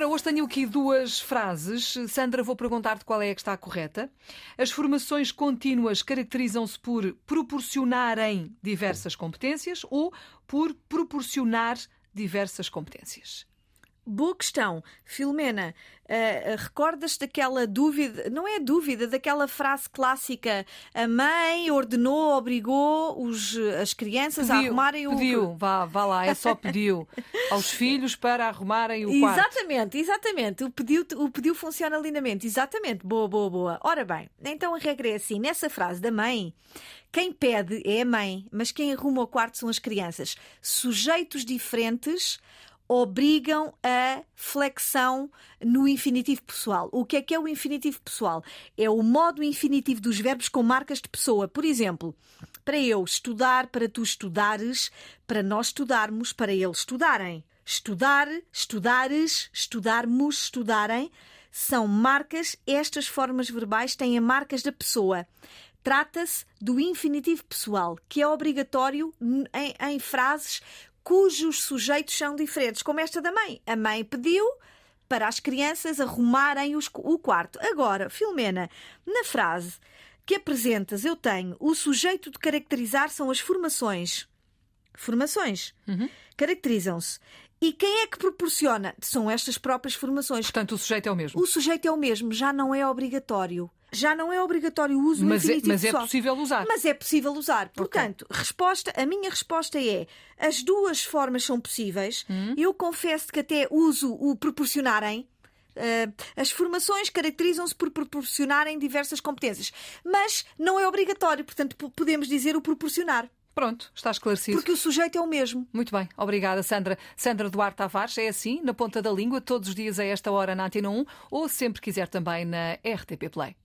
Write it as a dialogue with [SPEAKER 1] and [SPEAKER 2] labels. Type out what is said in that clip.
[SPEAKER 1] Para hoje tenho aqui duas frases. Sandra, vou perguntar-te qual é a que está correta. As formações contínuas caracterizam-se por proporcionarem diversas competências ou por proporcionar diversas competências.
[SPEAKER 2] Boa questão. Filomena, uh, recordas daquela dúvida, não é dúvida, daquela frase clássica: a mãe ordenou, obrigou os, as crianças
[SPEAKER 1] pediu,
[SPEAKER 2] a arrumarem o.
[SPEAKER 1] Pediu, vá, vá lá, é só pediu aos filhos para arrumarem o
[SPEAKER 2] quarto. Exatamente, exatamente. O pediu, o pediu funciona lindamente. Exatamente. Boa, boa, boa. Ora bem, então a regra é assim: nessa frase da mãe, quem pede é a mãe, mas quem arruma o quarto são as crianças. Sujeitos diferentes obrigam a flexão no infinitivo pessoal. O que é que é o infinitivo pessoal? É o modo infinitivo dos verbos com marcas de pessoa. Por exemplo, para eu estudar, para tu estudares, para nós estudarmos, para eles estudarem. Estudar, estudares, estudarmos, estudarem são marcas, estas formas verbais têm marcas da pessoa. Trata-se do infinitivo pessoal, que é obrigatório em, em frases cujos sujeitos são diferentes, como esta da mãe. A mãe pediu para as crianças arrumarem os, o quarto. Agora, Filomena, na frase que apresentas, eu tenho o sujeito de caracterizar são as formações. Formações. Uhum. Caracterizam-se. E quem é que proporciona? São estas próprias formações.
[SPEAKER 1] Portanto, o sujeito é o mesmo.
[SPEAKER 2] O sujeito é o mesmo, já não é obrigatório já não é obrigatório o uso
[SPEAKER 1] mas
[SPEAKER 2] do infinitivo
[SPEAKER 1] é, Mas é possível usar.
[SPEAKER 2] Mas é possível usar. Portanto, okay. resposta, a minha resposta é as duas formas são possíveis. Hum. Eu confesso que até uso o proporcionarem. Uh, as formações caracterizam-se por proporcionarem diversas competências, mas não é obrigatório, portanto, podemos dizer o proporcionar.
[SPEAKER 1] Pronto, está esclarecido.
[SPEAKER 2] Porque o sujeito é o mesmo.
[SPEAKER 1] Muito bem, obrigada, Sandra. Sandra Duarte Tavares, é assim, na ponta da língua, todos os dias a esta hora na Antena 1 ou sempre quiser também na RTP Play.